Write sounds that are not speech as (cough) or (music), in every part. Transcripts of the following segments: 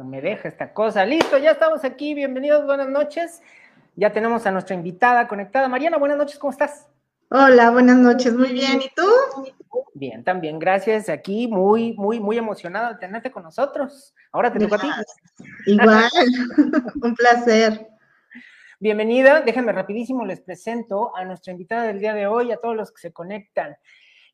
No me deja esta cosa. Listo, ya estamos aquí. Bienvenidos, buenas noches. Ya tenemos a nuestra invitada conectada. Mariana, buenas noches, ¿cómo estás? Hola, buenas noches, muy bien. ¿Y tú? Bien, también, gracias. Aquí muy, muy, muy emocionada de tenerte con nosotros. Ahora te toca a ti. Igual, (laughs) un placer. Bienvenida, déjenme rapidísimo, les presento a nuestra invitada del día de hoy, a todos los que se conectan.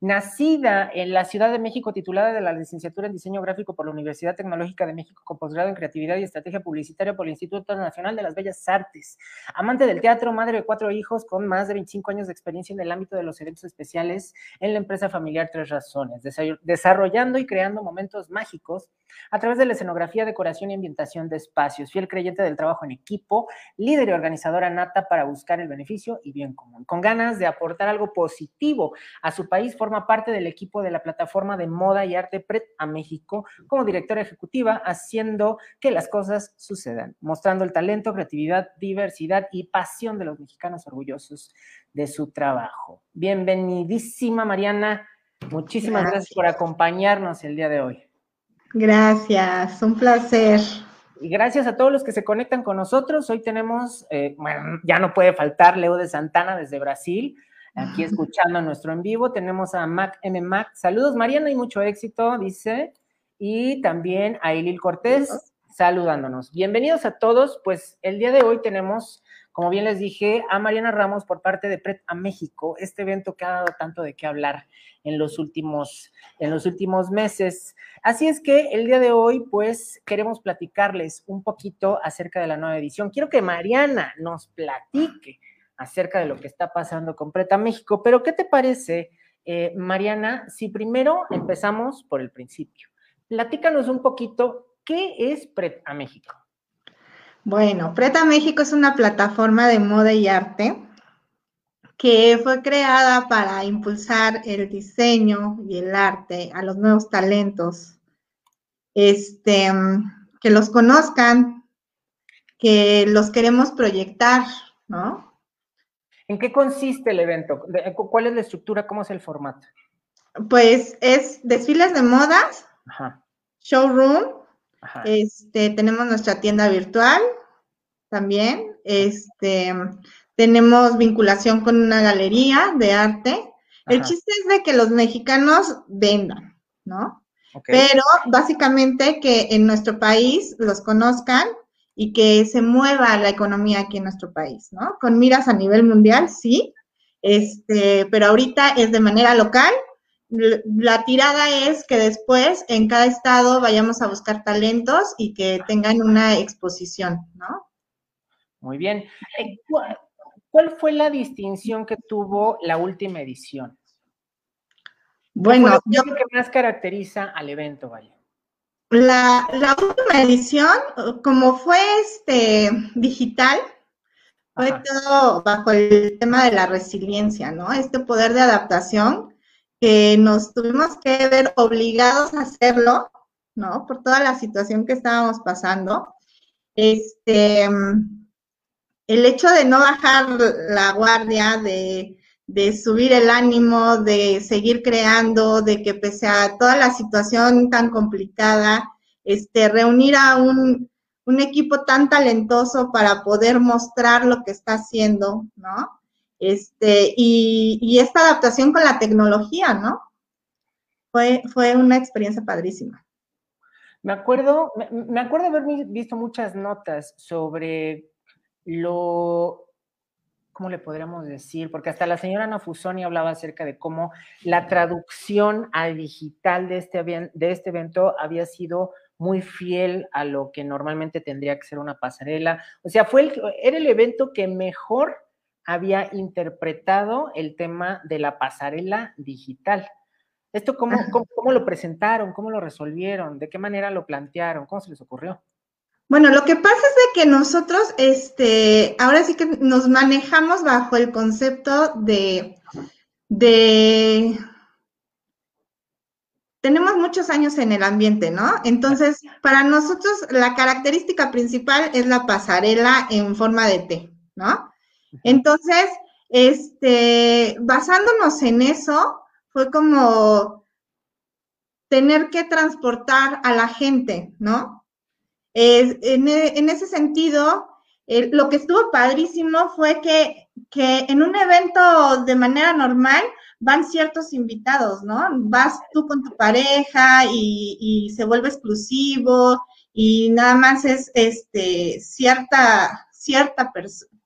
Nacida en la Ciudad de México, titulada de la licenciatura en Diseño Gráfico por la Universidad Tecnológica de México, con posgrado en Creatividad y Estrategia Publicitaria por el Instituto Nacional de las Bellas Artes. Amante del teatro, madre de cuatro hijos, con más de 25 años de experiencia en el ámbito de los eventos especiales en la empresa familiar Tres Razones, desarrollando y creando momentos mágicos a través de la escenografía, decoración y ambientación de espacios. Fiel creyente del trabajo en equipo, líder y organizadora nata para buscar el beneficio y bien común. Con ganas de aportar algo positivo a su país, forma parte del equipo de la plataforma de moda y arte Pret a México como directora ejecutiva, haciendo que las cosas sucedan, mostrando el talento, creatividad, diversidad y pasión de los mexicanos orgullosos de su trabajo. Bienvenidísima, Mariana. Muchísimas gracias, por acompañarnos el día de hoy. Gracias, un placer. Y gracias a todos los que se conectan con nosotros. Hoy tenemos, eh, bueno, ya no puede faltar Leo de Santana desde Brasil aquí escuchando nuestro en vivo. Tenemos a Mac M. Mac. Saludos, Mariana, y mucho éxito, dice. Y también a Elil Cortés saludándonos. Bienvenidos a todos. Pues el día de hoy tenemos, como bien les dije, a Mariana Ramos por parte de Pret a México, este evento que ha dado tanto de qué hablar en los últimos, en los últimos meses. Así es que el día de hoy, pues, queremos platicarles un poquito acerca de la nueva edición. Quiero que Mariana nos platique acerca de lo que está pasando con Preta México. Pero, ¿qué te parece, eh, Mariana, si primero empezamos por el principio? Platícanos un poquito, ¿qué es Preta México? Bueno, Preta México es una plataforma de moda y arte que fue creada para impulsar el diseño y el arte a los nuevos talentos, este, que los conozcan, que los queremos proyectar, ¿no? ¿En qué consiste el evento? ¿Cuál es la estructura? ¿Cómo es el formato? Pues es desfiles de modas, showroom, este, tenemos nuestra tienda virtual también, este, tenemos vinculación con una galería de arte. El chiste es de que los mexicanos vendan, ¿no? Pero básicamente que en nuestro país los conozcan y que se mueva la economía aquí en nuestro país, ¿no? Con miras a nivel mundial, sí, este, pero ahorita es de manera local. La tirada es que después en cada estado vayamos a buscar talentos y que tengan una exposición, ¿no? Muy bien. Eh, ¿Cuál fue la distinción que tuvo la última edición? Bueno, yo creo que más caracteriza al evento, vaya. La, última edición, como fue este digital, fue todo bajo el tema de la resiliencia, ¿no? Este poder de adaptación que nos tuvimos que ver obligados a hacerlo, ¿no? Por toda la situación que estábamos pasando. Este, el hecho de no bajar la guardia, de de subir el ánimo, de seguir creando, de que pese a toda la situación tan complicada, este, reunir a un, equipo tan talentoso para poder mostrar lo que está haciendo, ¿no? Este, y, esta adaptación con la tecnología, ¿no? Fue, fue una experiencia padrísima. Me acuerdo, me acuerdo haber visto muchas notas sobre lo ¿cómo le podríamos decir? Porque hasta la señora Nafusoni hablaba acerca de cómo la traducción al digital de este, de este evento había sido muy fiel a lo que normalmente tendría que ser una pasarela. O sea, fue el, era el evento que mejor había interpretado el tema de la pasarela digital. ¿Esto cómo, cómo lo presentaron? ¿Cómo lo resolvieron? ¿De qué manera lo plantearon? ¿Cómo se les ocurrió? Bueno, lo que pasa es de que nosotros, este, ahora sí que nos manejamos bajo el concepto de, de, tenemos muchos años en el ambiente, ¿no? Entonces, para nosotros la característica principal es la pasarela en forma de T, ¿no? Entonces, este, basándonos en eso, fue como tener que transportar a la gente, ¿no? en, en, ese sentido, lo que estuvo padrísimo fue que, que en un evento de manera normal van ciertos invitados, ¿no? Vas tú con tu pareja y, y se vuelve exclusivo y nada más es este, cierta, cierta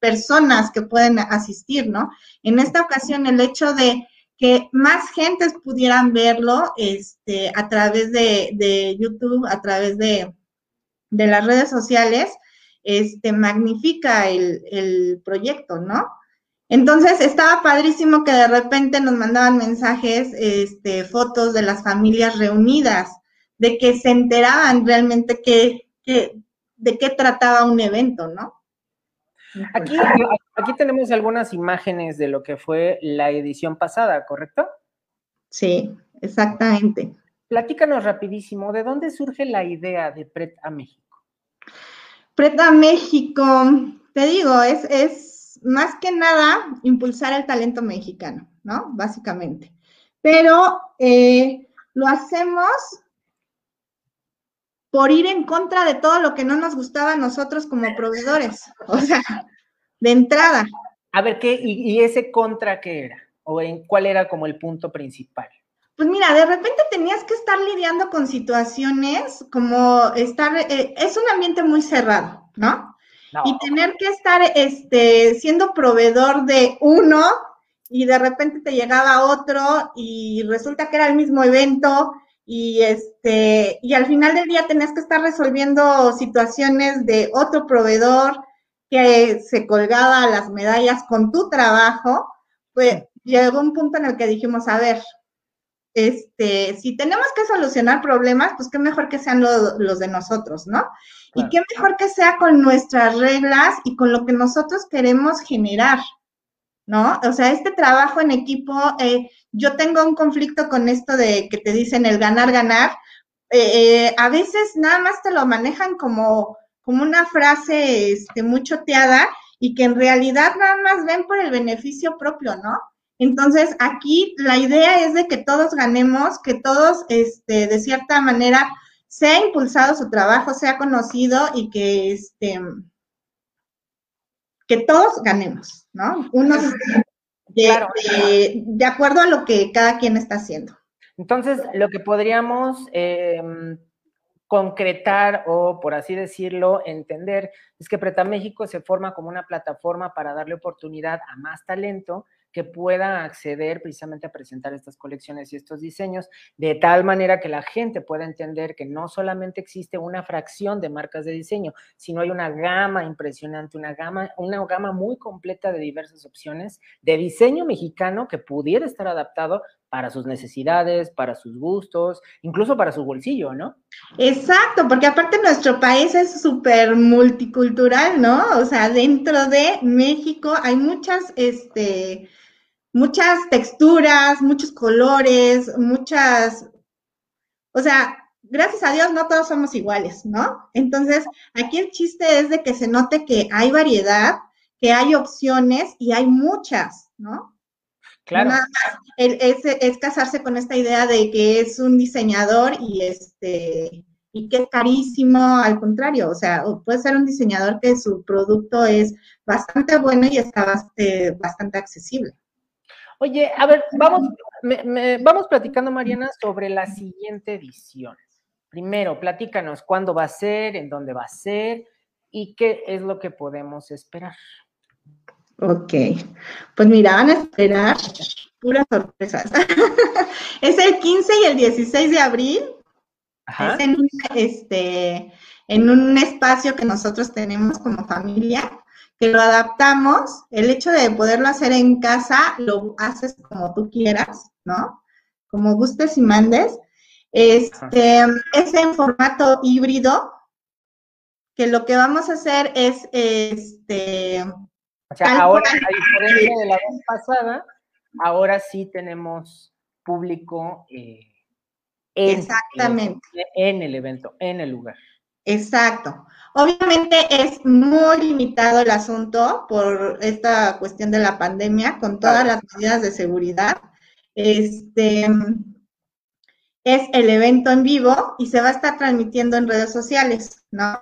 personas que pueden asistir, ¿no? En esta ocasión, el hecho de que más gentes pudieran verlo este, a través de, de YouTube, a través de, las redes sociales, este, magnifica el, el proyecto, ¿no? Entonces estaba padrísimo que de repente nos mandaban mensajes, este, fotos de las familias reunidas de que se enteraban realmente que, de qué trataba un evento, ¿no? Aquí, aquí tenemos algunas imágenes de lo que fue la edición pasada, ¿correcto? Sí, exactamente. Platícanos rapidísimo, ¿de dónde surge la idea de Pret a México? Pret a México, te digo, es, es más que nada impulsar el talento mexicano, ¿no? Básicamente. Pero eh, lo hacemos por ir en contra de todo lo que no nos gustaba a nosotros como proveedores. O sea, de entrada. A ver, ¿qué? ¿Y, ese contra qué era? ¿O en cuál era como el punto principal? Pues mira, de repente tenías que estar lidiando con situaciones como estar, eh, es un ambiente muy cerrado, ¿no? Y tener que estar este, siendo proveedor de uno y de repente te llegaba otro y resulta que era el mismo evento y este, y al final del día tenías que estar resolviendo situaciones de otro proveedor que se colgaba las medallas con tu trabajo, pues llegó un punto en el que dijimos, a ver, este, si tenemos que solucionar problemas, pues qué mejor que sean los de nosotros, ¿no? Y qué mejor que sea con nuestras reglas y con lo que nosotros queremos generar, ¿no? O sea, este trabajo en equipo, eh, yo tengo un conflicto con esto de que te dicen el ganar, ganar. Eh, eh, a veces nada más te lo manejan como, como una frase este, muy choteada y que en realidad nada más ven por el beneficio propio, ¿no? Entonces, aquí la idea es de que todos ganemos, que todos, este, de cierta manera, sea impulsado su trabajo, sea conocido y que, este, que todos ganemos, ¿no? Unos de, de, acuerdo a lo que cada quien está haciendo. Entonces, lo que podríamos em, concretar o, por así decirlo, entender es que Preta México se forma como una plataforma para darle oportunidad a más talento que pueda acceder precisamente a presentar estas colecciones y estos diseños, de tal manera que la gente pueda entender que no solamente existe una fracción de marcas de diseño, sino hay una gama impresionante, una gama, una gama muy completa de diversas opciones de diseño mexicano que pudiera estar adaptado para sus necesidades, para sus gustos, incluso para su bolsillo, ¿no? Exacto, porque aparte nuestro país es súper multicultural, ¿no? O sea, dentro de México hay muchas, este, muchas texturas, muchos colores, muchas, o sea, gracias a Dios no todos somos iguales, ¿no? Entonces, aquí el chiste es de que se note que hay variedad, que hay opciones y hay muchas, ¿no? Claro. es, casarse con esta idea de que es un diseñador y este y que es carísimo, al contrario, o sea, puede ser un diseñador que su producto es bastante bueno y está bastante, bastante accesible. Oye, a ver, vamos, vamos platicando, Mariana, sobre la siguiente edición. Primero, platícanos cuándo va a ser, en dónde va a ser y qué es lo que podemos esperar. Ok, pues mira, van a esperar puras sorpresas. (laughs) es el 15 y el 16 de abril. Ajá. Es en este, en un espacio que nosotros tenemos como familia que lo adaptamos, el hecho de poderlo hacer en casa, lo haces como tú quieras, ¿no? Como gustes y mandes. Este, es en formato híbrido, que lo que vamos a hacer es, este... O sea, ahora, a diferencia de la vez pasada, ahora sí tenemos público eh, Exactamente. en el evento, en el lugar. Exacto. Obviamente es muy limitado el asunto por esta cuestión de la pandemia, con todas las medidas de seguridad. Este es el evento en vivo y se va a estar transmitiendo en redes sociales, ¿no?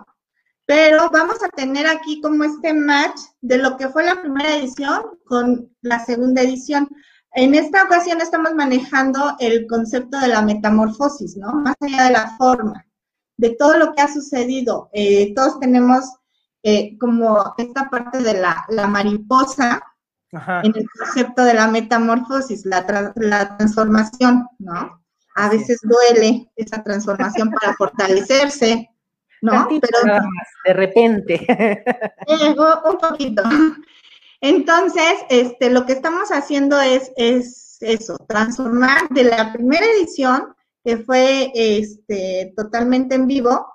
Pero vamos a tener aquí como este match de lo que fue la primera edición con la segunda edición. En esta ocasión estamos manejando el concepto de la metamorfosis, ¿no? Más allá de la forma, de todo lo que ha sucedido. Eh, todos tenemos eh, como esta parte de la, mariposa en el concepto de la metamorfosis, la, la transformación, ¿no? A veces duele esa transformación para fortalecerse, ¿no? Pero de repente. (laughs) Un poquito. Entonces, este, lo que estamos haciendo es, es eso, transformar de la primera edición, que fue este, totalmente en vivo,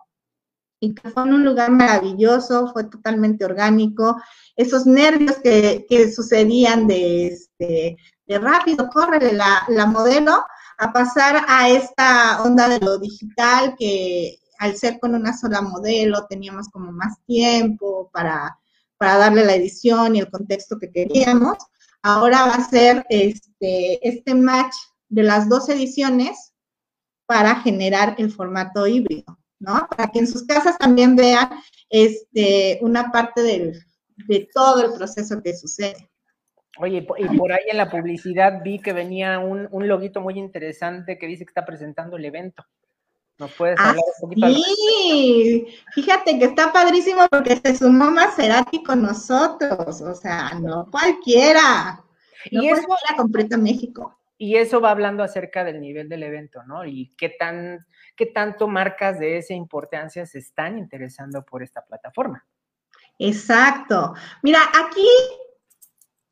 y que fue en un lugar maravilloso, fue totalmente orgánico, esos nervios que, que sucedían de, este, de rápido, corre la, la modelo, a pasar a esta onda de lo digital que al ser con una sola modelo teníamos como más tiempo para para darle la edición y el contexto que queríamos. Ahora va a ser este, este match de las dos ediciones para generar el formato híbrido, ¿no? Para que en sus casas también vean este, una parte de todo el proceso que sucede. Oye, y por ahí en la publicidad vi que venía un, un muy interesante que dice que está presentando el evento. ¿Nos puedes ah, hablar un poquito? Sí, fíjate que está padrísimo porque se sumó Maserati con nosotros, o sea, no cualquiera. No y eso era completa México. Y eso va hablando acerca del nivel del evento, ¿no? Y qué tan, qué tanto marcas de esa importancia se están interesando por esta plataforma. Exacto. Mira, aquí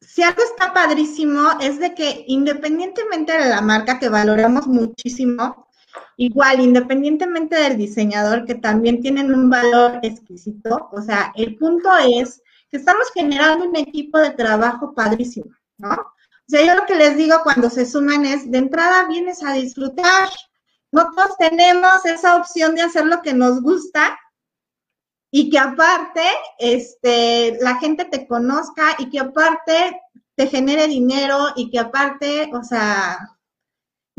si algo está padrísimo es de que independientemente de la marca que valoramos muchísimo, Igual, independientemente del diseñador, que también tienen un valor exquisito, o sea, el punto es que estamos generando un equipo de trabajo padrísimo, ¿no? O sea, yo lo que les digo cuando se suman es, de entrada vienes a disfrutar. No todos tenemos esa opción de hacer lo que nos gusta y que aparte, este, la gente te conozca y que aparte te genere dinero y que aparte, o sea,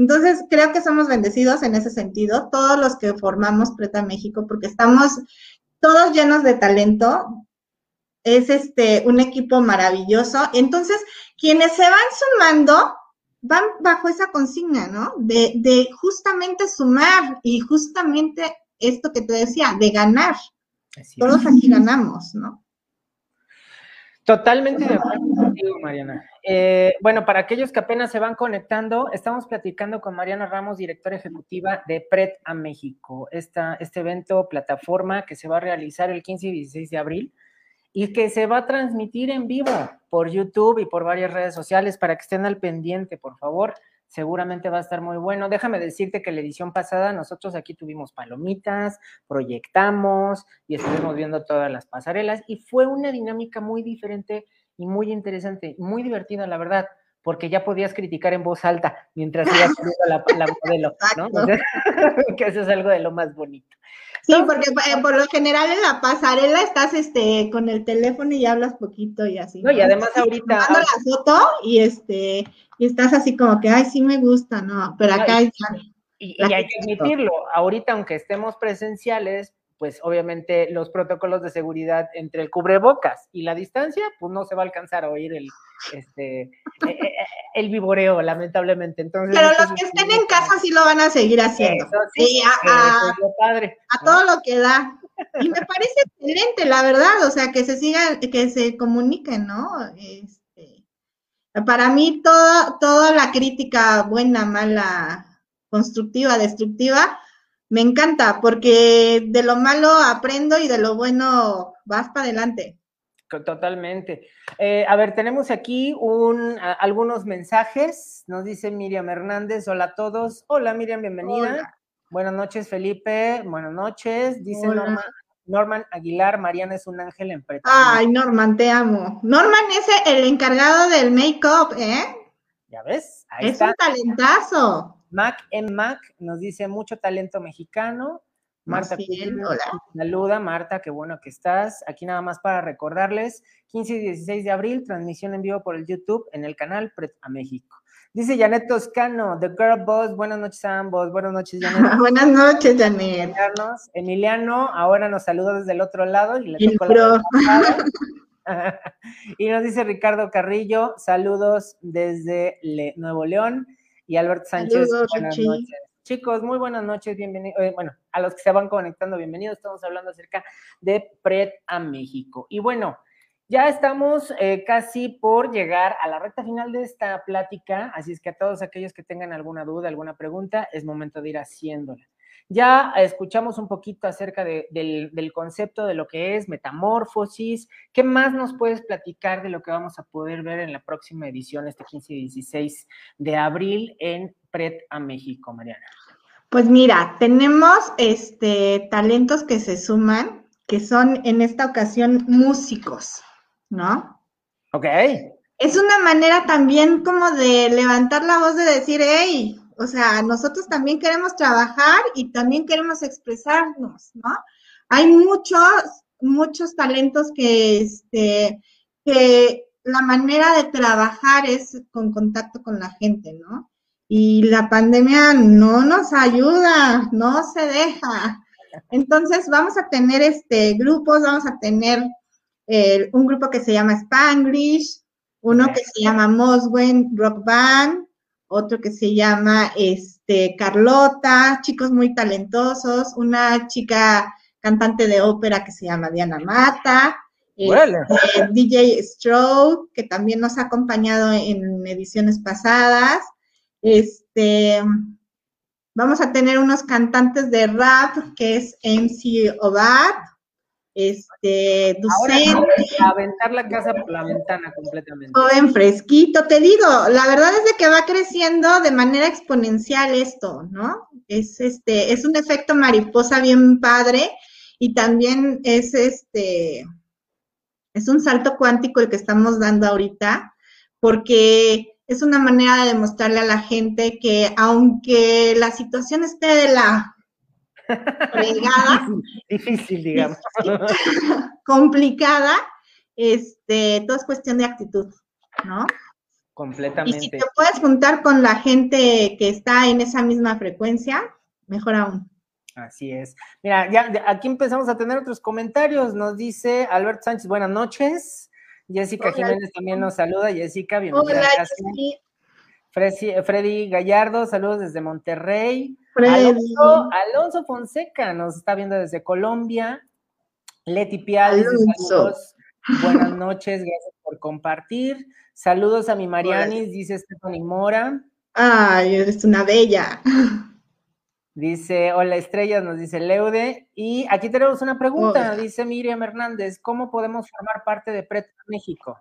entonces, creo que somos bendecidos en ese sentido, todos los que formamos Preta México, porque estamos todos llenos de talento. Es este un equipo maravilloso. Entonces, quienes se van sumando van bajo esa consigna, ¿no? De, de justamente sumar y justamente esto que te decía, de ganar. Todos aquí ganamos, ¿no? Totalmente de acuerdo contigo, Mariana. Eh, bueno, para aquellos que apenas se van conectando, estamos platicando con Mariana Ramos, directora ejecutiva de PRET a México, esta, este evento, plataforma que se va a realizar el 15 y 16 de abril y que se va a transmitir en vivo por YouTube y por varias redes sociales para que estén al pendiente, por favor seguramente va a estar muy bueno. Déjame decirte que la edición pasada nosotros aquí tuvimos palomitas, proyectamos y estuvimos viendo todas las pasarelas y fue una dinámica muy diferente y muy interesante, muy divertida, la verdad, porque ya podías criticar en voz alta mientras ibas viendo la, la modelo, ¿no? (laughs) (laughs) que eso es algo de lo más bonito. Sí, porque eh, por lo general en la pasarela estás este con el teléfono y hablas poquito y así. No, y además ahorita. Mando la foto y este, y estás así como que, ay, sí me gusta, ¿no? Pero acá y, y, y hay que admitirlo, ahorita aunque estemos presenciales, pues obviamente los protocolos de seguridad entre el cubrebocas y la distancia, pues no se va a alcanzar a oír el, este, e, e, e, el vivoreo, lamentablemente. Entonces, Pero los que estén en casa sí lo van a seguir haciendo. sí, a, a todo lo que da. Y me parece excelente, la verdad, o sea, que se siga, que se comuniquen, ¿no? Este, para mí, toda la crítica buena, mala, constructiva, destructiva, me encanta porque de lo malo aprendo y de lo bueno vas para adelante. Totalmente. Eh, a ver, tenemos aquí un, algunos mensajes. Nos dice Miriam Hernández, hola a todos. Hola Miriam, bienvenida. Buenas noches, Felipe. Buenas noches. Dice Norman, Norman, Aguilar, Mariana es un ángel en Ay, Norman, te amo. Norman es el encargado del make-up, ¿eh? Ya ves. Ahí es un talentazo. Mac en Mac nos dice mucho talento mexicano. Marta, saluda, Marta, qué bueno que estás. Aquí nada más para recordarles, 15 y 16 de abril, transmisión en vivo por el YouTube en el canal Pret a México. Dice Janet Toscano, The Girl Boss, buenas noches a ambos, buenas noches Janet. (laughs) buenas noches Janet. Emiliano, ahora nos saluda desde el otro lado y le (laughs) y nos dice Ricardo Carrillo, saludos desde Nuevo León y Albert Sánchez, buenas noches. Chicos, muy buenas noches, bienvenidos. Eh, bueno, a los que se van conectando, bienvenidos. Estamos hablando acerca de Pred a México. Y bueno, ya estamos eh, casi por llegar a la recta final de esta plática, así es que a todos aquellos que tengan alguna duda, alguna pregunta, es momento de ir haciéndola. Ya escuchamos un poquito acerca del, concepto de lo que es metamorfosis. ¿Qué más nos puedes platicar de lo que vamos a poder ver en la próxima edición, este 15 y 16 de abril en Pred a México, Mariana? Pues mira, tenemos este, talentos que se suman, que son en esta ocasión músicos. ¿no? Ok. Es una manera también como de levantar la voz de decir, hey, o sea, nosotros también queremos trabajar y también queremos expresarnos, ¿no? Hay muchos, muchos talentos que, este, que la manera de trabajar es con contacto con la gente, ¿no? Y la pandemia no nos ayuda, no se deja. Entonces vamos a tener este grupos, vamos a tener un grupo que se llama Spanglish, uno que se llama Moswen Rock Band, otro que se llama este, Carlota, chicos muy talentosos, una chica cantante de ópera que se llama Diana Mata, este, DJ Stroke, que también nos ha acompañado en ediciones pasadas. Este, vamos a tener unos cantantes de rap, que es MC Obad, este, docente. aventar la casa por la ventana completamente. Joven fresquito, te digo, la verdad es de que va creciendo de manera exponencial esto, ¿no? Es este, es un efecto mariposa bien padre y también es este, es un salto cuántico el que estamos dando ahorita, porque es una manera de demostrarle a la gente que aunque la situación esté de la (laughs) Difícil, digamos. (laughs) complicada, este, todo es cuestión de actitud, ¿no? Completamente. Y si te puedes juntar con la gente que está en esa misma frecuencia, mejor aún. Así es. Mira, ya aquí empezamos a tener otros comentarios. Nos dice Albert Sánchez, buenas noches. Jessica Jiménez también nos saluda. Jessica, bienvenida. Hola, Freddy Gallardo, saludos desde Monterrey. Alonso, Fonseca nos está viendo desde Colombia. Leti Pial, saludos. Buenas noches, gracias por compartir. Saludos a mi Marianis, dice Stephanie Mora. Ay, eres una bella. Dice, hola estrellas, nos dice Leude. Y aquí tenemos una pregunta, dice Miriam Hernández, ¿cómo podemos formar parte de Pret México?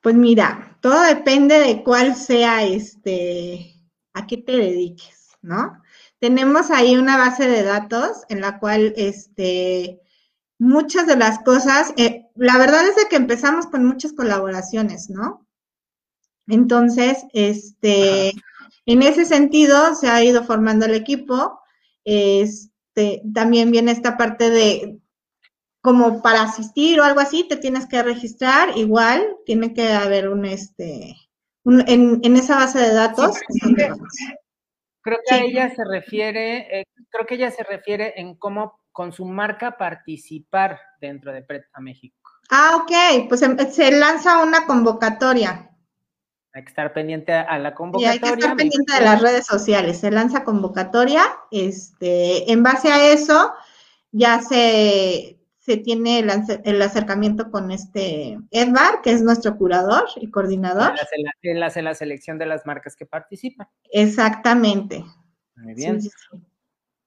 Pues mira, todo depende de cuál sea este, a qué te dediques, ¿no? Tenemos ahí una base de datos en la cual, este, muchas de las cosas, eh, la verdad es de que empezamos con muchas colaboraciones, ¿no? Entonces, este, en ese sentido se ha ido formando el equipo. Este, también viene esta parte de, como para asistir o algo así, te tienes que registrar, igual, tiene que haber un, este, en, en, esa base de datos. creo que a ella se refiere, eh, creo que ella se refiere en cómo con su marca participar dentro de Pret a México. Ah, ok, pues em, se lanza una convocatoria. Hay que estar pendiente a la convocatoria. Y hay que estar pendiente de las redes sociales. Se lanza convocatoria. Este, en base a eso, ya se se tiene el, acercamiento con este Edvar, que es nuestro curador y coordinador. Él hace, la, selección de las marcas que participan. Exactamente. Muy bien.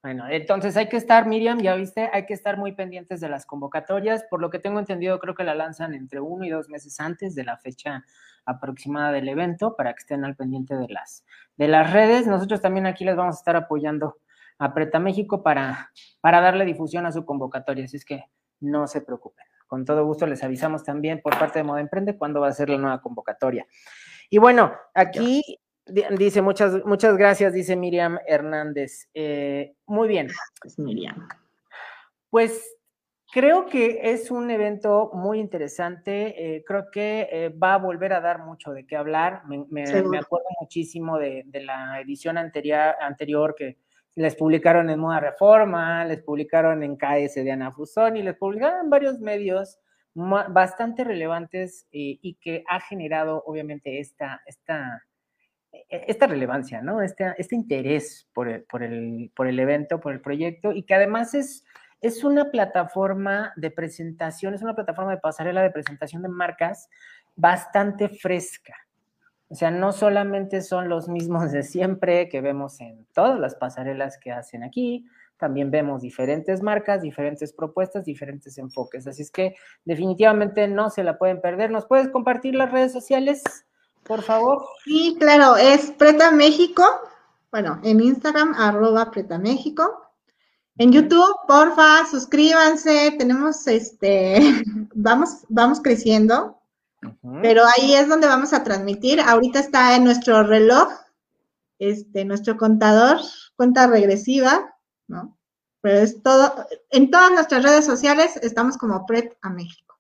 Bueno, entonces hay que estar, Miriam, ya viste, hay que estar muy pendientes de las convocatorias. Por lo que tengo entendido, creo que la lanzan entre uno y dos meses antes de la fecha aproximada del evento para que estén al pendiente de las, de las redes. Nosotros también aquí les vamos a estar apoyando a Preta México para, para darle difusión a su convocatoria. Así es que no se preocupen. Con todo gusto les avisamos también por parte de Moda Emprende cuándo va a ser la nueva convocatoria. Y bueno, aquí dice muchas, muchas gracias, dice Miriam Hernández. Eh, muy bien. Miriam. Pues Creo que es un evento muy interesante. Eh, creo que eh, va a volver a dar mucho de qué hablar. Me, acuerdo muchísimo de, la edición anterior, anterior que les publicaron en Moda Reforma, les publicaron en KS de Ana Fusón y les publicaron en varios medios bastante relevantes eh, y que ha generado obviamente esta, esta, e, esta relevancia, ¿no? Este, este interés por por, el, por el evento, por el proyecto y que además es es una plataforma de presentación, es una plataforma de pasarela de presentación de marcas bastante fresca. O sea, no solamente son los mismos de siempre que vemos en todas las pasarelas que hacen aquí, también vemos diferentes marcas, diferentes propuestas, diferentes enfoques. Así es que definitivamente no se la pueden perder. ¿Nos puedes compartir las redes sociales, por favor? Sí, claro, es Preta México. Bueno, en Instagram, arroba Preta México. En YouTube, porfa, suscríbanse, tenemos este, (laughs) vamos, vamos creciendo, pero ahí es donde vamos a transmitir. Ahorita está en nuestro reloj, este, nuestro contador, cuenta regresiva, ¿no? Pero es todo, en todas nuestras redes sociales estamos como PREP a México.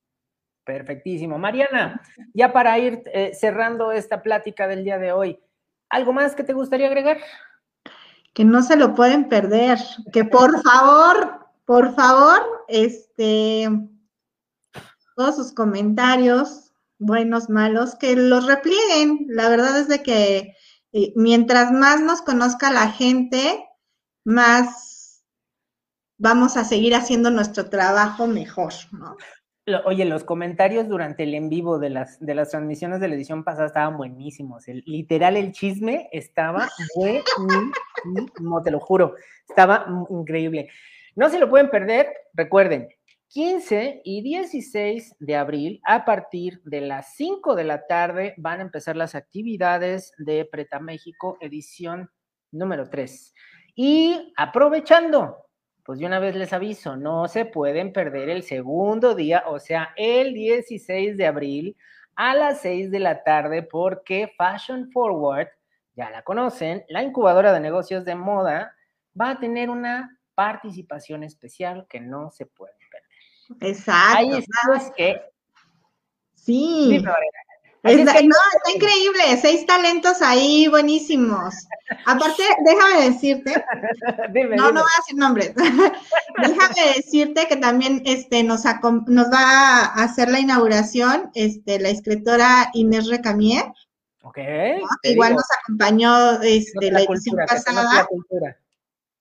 Perfectísimo. Mariana, ya para ir eh, cerrando esta plática del día de hoy, ¿algo más que te gustaría agregar? que no se lo pueden perder, que por favor, por favor, este, todos sus comentarios, buenos, malos, que los replieguen. La verdad es de que eh, mientras más nos conozca la gente, más vamos a seguir haciendo nuestro trabajo mejor, ¿no? Oye, los comentarios durante el en vivo de las, de las transmisiones de la edición pasada estaban buenísimos. literal, el chisme estaba (laughs) buenísimo, te lo juro. Estaba increíble. No se lo pueden perder. Recuerden, 15 y 16 de abril, a partir de las 5 de la tarde, van a empezar las actividades de Preta México, edición número 3. Y aprovechando pues de una vez les aviso, no se pueden perder el segundo día, o sea, el 16 de abril a las 6 de la tarde, porque Fashion Forward, ya la conocen, la incubadora de negocios de moda, va a tener una participación especial que no se puede. Exacto. Ahí es que... Sí. no, está increíble, seis talentos ahí buenísimos. Aparte, (laughs) déjame decirte, no, no voy a decir nombres, (laughs) déjame decirte que también este, nos, nos va a hacer la inauguración este, la escritora Inés Recamier. Ok. Igual nos acompañó este, la edición pasada.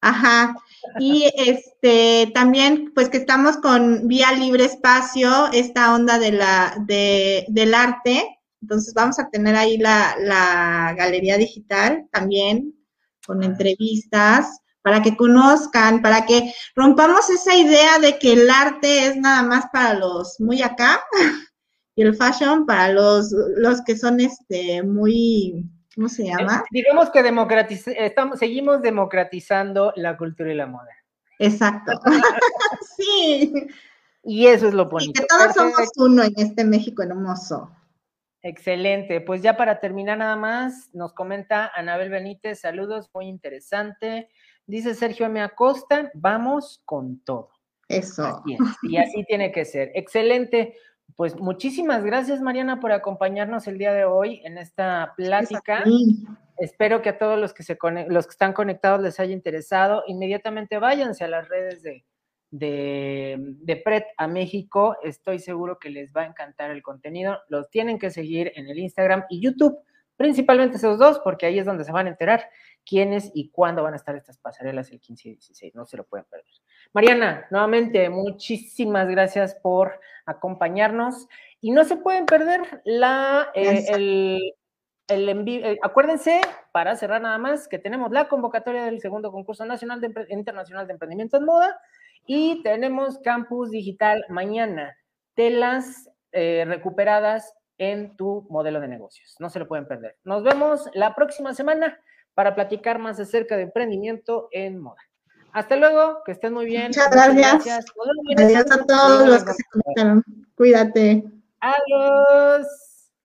Ajá. Y este también, pues que estamos con Vía Libre Espacio, esta onda de la, de, del arte, entonces vamos a tener ahí la, galería digital también con entrevistas para que conozcan, para que rompamos esa idea de que el arte es nada más para los muy acá (laughs) y el fashion para los, los que son este muy, ¿cómo se llama? Eh, digamos que estamos, seguimos democratizando la cultura y la moda. Exacto. (laughs) (laughs) sí. Y eso es lo bonito. Y que todos somos uno en este México hermoso. Excelente. Pues ya para terminar nada más, nos comenta Anabel Benítez, saludos, muy interesante. Dice Sergio M. Acosta, vamos con todo. Eso. y así tiene que ser. Excelente. Pues muchísimas gracias, Mariana, por acompañarnos el día de hoy en esta plática. Espero que a todos los que, se los que están conectados les haya interesado. Inmediatamente váyanse a las redes de, de, de Pret a México. Estoy seguro que les va a encantar el contenido. Los tienen que seguir en el Instagram y YouTube, principalmente esos dos, porque ahí es donde se van a enterar quiénes y cuándo van a estar estas pasarelas el 15 y 16. No se lo pueden perder. Mariana, nuevamente, muchísimas gracias por acompañarnos. Y no se pueden perder la, eh, el, el envío. Eh, acuérdense, para cerrar nada más, que tenemos la convocatoria del segundo concurso nacional de internacional de emprendimiento en moda y tenemos Campus Digital mañana, telas eh, recuperadas en tu modelo de negocios. No se lo pueden perder. Nos vemos la próxima semana para platicar más acerca de emprendimiento en moda. Hasta luego, que estén muy bien. Muchas gracias. Adiós a todos los que se conectaron. Cuídate. Adiós.